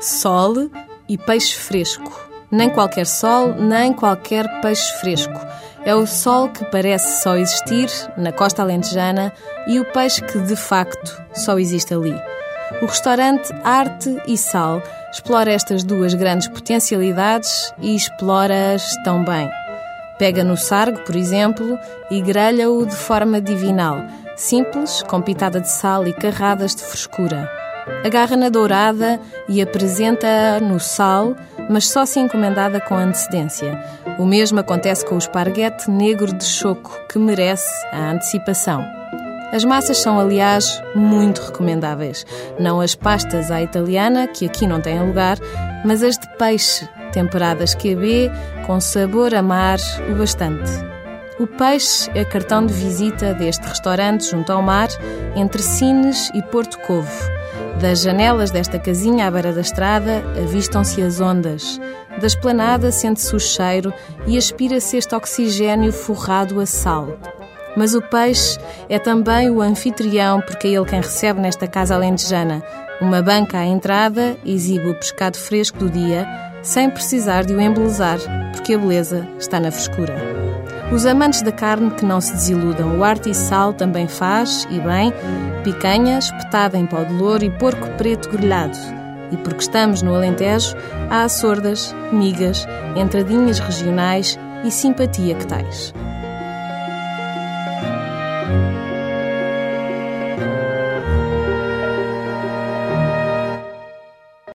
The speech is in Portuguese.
sol e peixe fresco. Nem qualquer sol, nem qualquer peixe fresco. É o sol que parece só existir na costa alentejana e o peixe que de facto só existe ali. O restaurante Arte e Sal explora estas duas grandes potencialidades e explora-as tão bem. Pega no sargo, por exemplo, e grelha-o de forma divinal, simples, com pitada de sal e carradas de frescura. Agarra na dourada e apresenta-a no sal, mas só se encomendada com antecedência. O mesmo acontece com o esparguete negro de choco, que merece a antecipação. As massas são, aliás, muito recomendáveis. Não as pastas à italiana, que aqui não têm lugar, mas as de peixe, temperadas QB, com sabor a mar o bastante. O peixe é cartão de visita deste restaurante junto ao mar, entre Sines e Porto Covo. Das janelas desta casinha à beira da estrada avistam-se as ondas. Da esplanada sente-se o cheiro e aspira-se este oxigênio forrado a sal. Mas o peixe é também o anfitrião, porque é ele quem recebe nesta casa alentejana. Uma banca à entrada exibe o pescado fresco do dia, sem precisar de o embelezar, porque a beleza está na frescura. Os amantes da carne que não se desiludam, o arte e sal também faz, e bem, picanha espetada em pó de louro e porco preto grelhado. E porque estamos no Alentejo, há sordas, migas, entradinhas regionais e simpatia que tais.